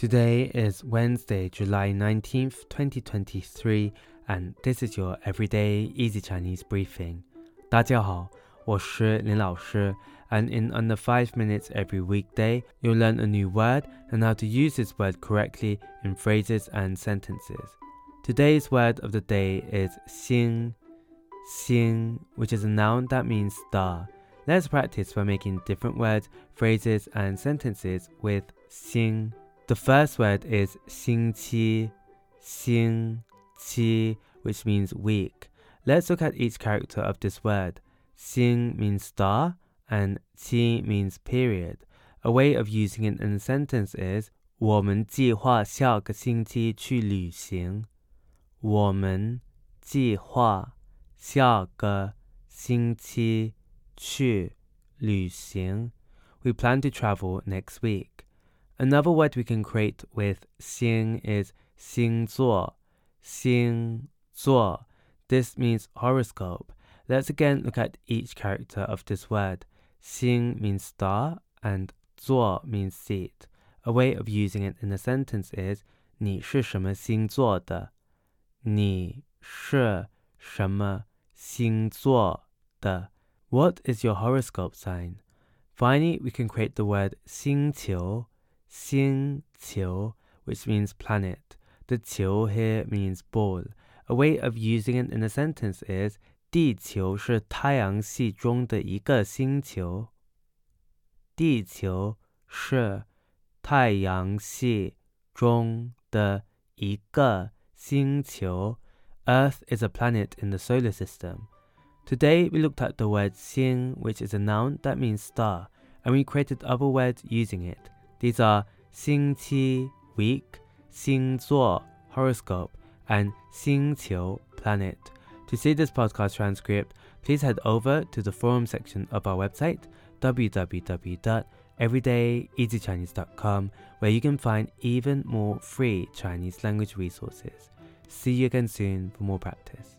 Today is Wednesday, July 19th, 2023, and this is your everyday easy Chinese briefing. 大家好，我是林老师, and in under 5 minutes every weekday, you'll learn a new word and how to use this word correctly in phrases and sentences. Today's word of the day is xing, xing, which is a noun that means star. Let's practice by making different words, phrases, and sentences with xing. The first word is 星期,星期, which means week. Let's look at each character of this word. 星 means star and 期 means period. A way of using it in a sentence is 我们计划下个星期去旅行。我们计划下个星期去旅行. We plan to travel next week. Another word we can create with 星 is 星座,星座. This means horoscope. Let's again look at each character of this word. 星 means star and 座 means seat. A way of using it in a sentence is 你是什么星座的?你是什么星座的? What is your horoscope sign? Finally, we can create the word 星球 Xing qiu, which means planet. The qiu here means ball. A way of using it in a sentence is 地球是太阳系中的一个星球。地球是太阳系中的一个星球。Earth is a planet in the solar system. Today we looked at the word xing, which is a noun that means star, and we created other words using it. These are 星期 week, 星座 horoscope, and 星球 planet. To see this podcast transcript, please head over to the forum section of our website www.everydayeasychinese.com where you can find even more free Chinese language resources. See you again soon for more practice.